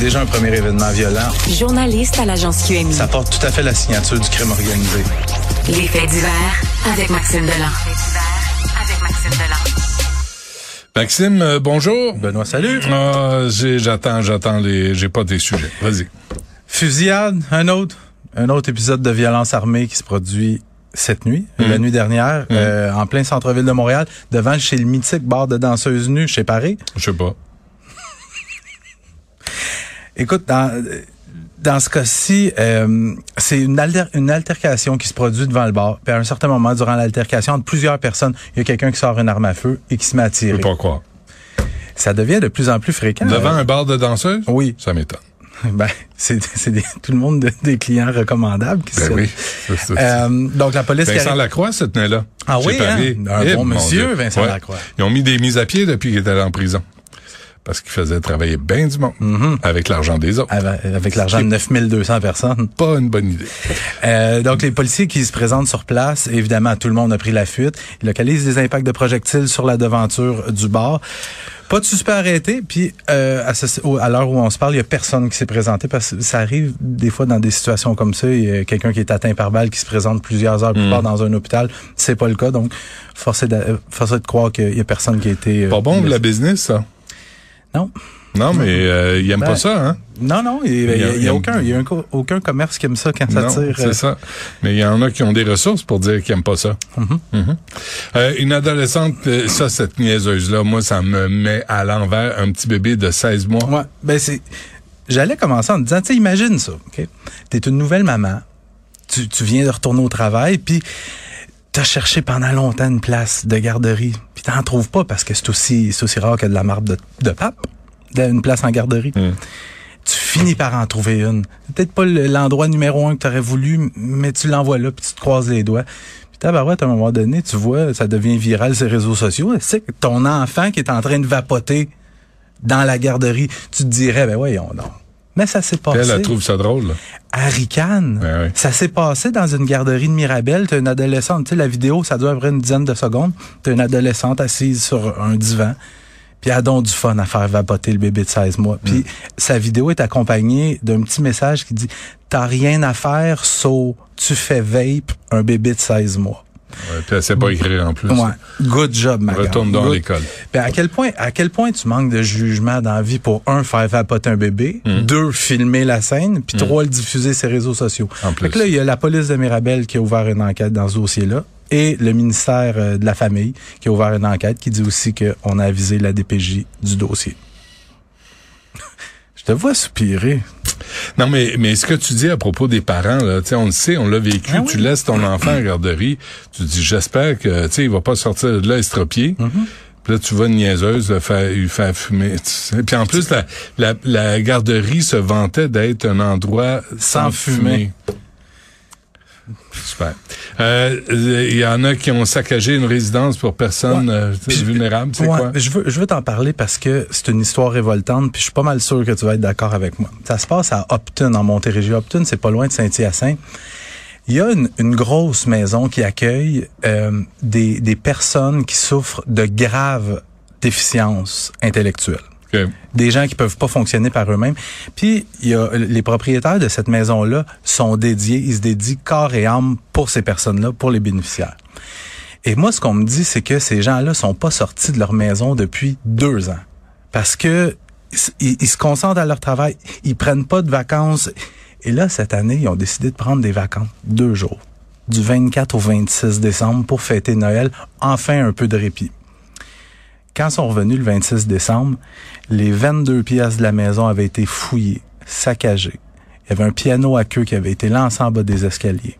Déjà un premier événement violent. journaliste à l'agence QMI. Ça porte tout à fait la signature du crime organisé. Les faits divers avec Maxime Delan. avec Maxime Delan. Maxime, euh, bonjour. Benoît, salut. Ah, j'ai- j'attends, j'attends les. J'ai pas des sujets. Vas-y. Fusillade, un autre. Un autre épisode de violence armée qui se produit cette nuit, la nuit dernière, euh, en plein centre-ville de Montréal, devant chez le mythique bar de danseuses nues chez Paris. Je sais pas. Écoute, dans, dans ce cas-ci, euh, c'est une, alter- une altercation qui se produit devant le bar. Puis à un certain moment, durant l'altercation, entre plusieurs personnes, il y a quelqu'un qui sort une arme à feu et qui se met à Je tirer. peux pas croire. Ça devient de plus en plus fréquent. Devant Euh, un bar de danseuses? Oui. Ça m'étonne. Ben, c'est tout le monde de- des clients recommandables qui Ben se- oui. Euh, donc la police. Vincent Lacroix, cette nuit-là. Ah Chez oui, hein? Un Eh, bon mon monsieur. Vincent Ouais. Lacroix. Ils ont mis des mises à pied depuis qu'il était allé en prison. Parce qu'il faisait travailler bien du monde. Mm-hmm. Avec l'argent des autres. avec, l'argent de 9200 personnes. Pas une bonne idée. Euh, donc les policiers qui se présentent sur place, évidemment tout le monde a pris la fuite. Ils localisent des impacts de projectiles sur la devanture du bar. Pas de suspect arrêté, puis euh, à, l'heure où on se parle, il y a personne qui s'est présenté parce que ça arrive des fois dans des situations comme ça, il y a quelqu'un qui est atteint par balle qui se présente plusieurs heures plus tard dans un hôpital, c'est pas le cas donc forcé de, forcé de croire qu'il y a personne qui a été euh, Pas bon blessé. la business, ça. Non. Non, mais euh, il aime Ben, pas ça, hein? Non, non, il y a, Il y a- il aucun, il y a un aucun commerce qui aime ça quand ça non, tire. euh, c'est ça. Mais il y en a qui ont des ressources pour dire qu'ils aiment pas ça. Mhm. Euh, une adolescente, euh, ça, cette niaiseuse-là, moi, ça me met à l'envers un petit bébé de 16 mois. Ouais, ben c'est. J'allais commencer en te disant, tu sais, imagine ça, ok? T'es une nouvelle maman, tu, tu viens de retourner au travail, puis t'as cherché pendant longtemps une place de garderie, t'en trouves pas parce que c'est aussi, c'est aussi rare que de la marbre de, de pape, une place en garderie. Mm. Tu finis par en trouver une. C'est Peut-être pas le- l'endroit numéro un que t'aurais voulu, mais tu l'envoies là, puis tu te croises les doigts. Puis tabarouette, à un moment donné, tu vois, ça devient viral les réseaux sociaux. Tu que ton enfant qui est en train de vapoter dans la garderie, tu te dirais, ben voyons non. Mais ça s'est passé. Elle, elle trouve ça drôle. là. À Ricane. Ouais. Ça s'est passé dans une garderie de Mirabel. T'as une adolescente, tu sais, la vidéo, ça peu près une dizaine de secondes. T'as une adolescente assise sur un divan. Puis elle a donc du fun à faire vapoter le bébé de 16 mois. Puis sa vidéo est accompagnée d'un petit message qui dit T'as rien à faire, sauf tu fais vape un bébé de 16 mois. Ouais, puis elle sait pas écrire en plus. Ouais. Good job, ma Retourne dans l'école. À quel point, à quel point tu manques de jugement dans la vie pour un faire vapoter un bébé, Mm. deux filmer la scène, puis trois le diffuser sur les réseaux sociaux. En Fait plus. que là, il y a la police de Mirabel qui a ouvert une enquête dans ce dossier-là et le ministère euh, de la famille qui a ouvert une enquête qui dit aussi qu'on a avisé la DPJ du dossier. Je te vois soupirer. Non, mais, mais ce que tu dis à propos des parents, là, tu sais, on le sait, on l'a vécu, Ah tu laisses ton enfant à la garderie, tu dis, j'espère que, tu sais, il va pas sortir de là estropié. Puis là, tu vois une niaiseuse le faire, lui faire fumer. sais. Puis en plus, la, la, la garderie se vantait d'être un endroit sans, fumer. Super. Euh, Il y en a qui ont saccagé une résidence pour personnes Ouais. euh, vulnérables, c'est Ouais, quoi? Je veux, je veux t'en parler parce que c'est une histoire révoltante, puis je suis pas mal sûr que tu vas être d'accord avec moi. Ça se passe à Upton, en Montérégie. Upton, c'est pas loin de Saint-Hyacinthe. Il y a une, une grosse maison qui accueille euh, des, des personnes qui souffrent de graves déficiences intellectuelles Des gens qui peuvent pas fonctionner par eux-mêmes. Puis il y a les propriétaires de cette maison-là sont dédiés, ils se dédient corps et âme pour ces personnes-là, pour les bénéficiaires. Et moi, ce qu'on me dit, c'est que ces gens-là sont pas sortis de leur maison depuis deux ans parce que ils, ils se concentrent à leur travail, ils prennent pas de vacances. Et là, cette année, ils ont décidé de prendre des vacances, deux jours. du 24 au 26 décembre pour fêter Noël, enfin un peu de répit. Quand sont revenus le 26 décembre, les 22 pièces de la maison avaient été fouillées, saccagées. Il y avait un piano à queue qui avait été lancé en bas des escaliers.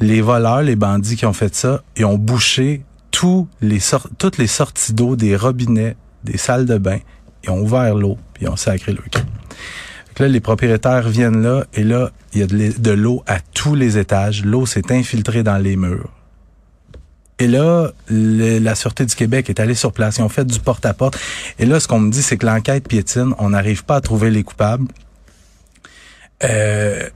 Les voleurs, les bandits qui ont fait ça, ils ont bouché toutes les sorties d'eau des robinets, des salles de bain. Ils ont ouvert l'eau, puis ils ont sacré le camp. Là, les propriétaires viennent là, et là, il y a de l'eau à tous les étages. L'eau s'est infiltrée dans les murs. Et là, la Sûreté du Québec est allée sur place. Ils ont fait du porte-à-porte. Et là, ce qu'on me dit, c'est que l'enquête piétine. On n'arrive pas à trouver les coupables. Euh,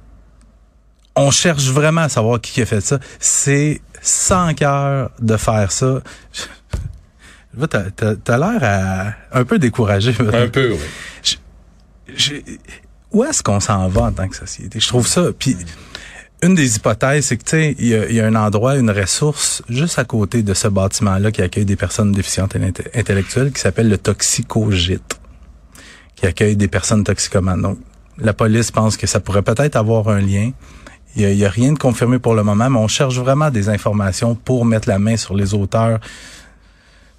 on cherche vraiment à savoir qui a fait ça. C'est sans cœur de faire ça. T'as as, l'air un peu découragé. Un peu, oui. où est-ce qu'on s'en va en tant que société? Je trouve ça. Puis une des hypothèses, c'est que tu sais, il y, a, un endroit, une ressource juste à côté de ce bâtiment-là qui accueille des personnes déficientes intellectuelles qui s'appelle le toxicogite, qui accueille des personnes toxicomanes. Donc, la police pense que ça pourrait peut-être avoir un lien. Il y, a, rien de confirmé pour le moment, mais on cherche vraiment des informations pour mettre la main sur les auteurs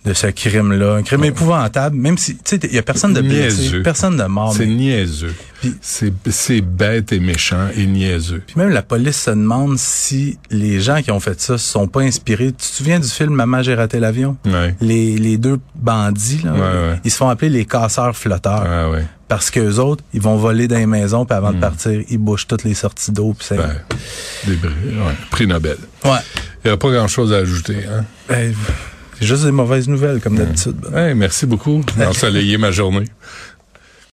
de ce crime-là. Un crime épouvantable, même si, tu sais, il y a personne de blessé, personne de mort. C'est niaiseux. C'est bête et méchant et niaiseux. Puis même la police se demande si les gens qui ont fait ça sont pas inspirés. Tu te souviens du film Maman, j'ai raté l'avion? Ouais. Les, les deux bandits, là, ils se font appeler les casseurs flotteurs. Ah. Parce qu'eux autres, ils vont voler dans les maisons, puis avant de hmm. partir, ils bouchent toutes les sorties d'eau. Puis ben, des prix Nobel. Ouais. Il n'y a pas grand-chose à ajouter. Hein? Ben, c'est juste des mauvaises nouvelles, comme d'habitude. merci beaucoup d'ensoleiller ma journée.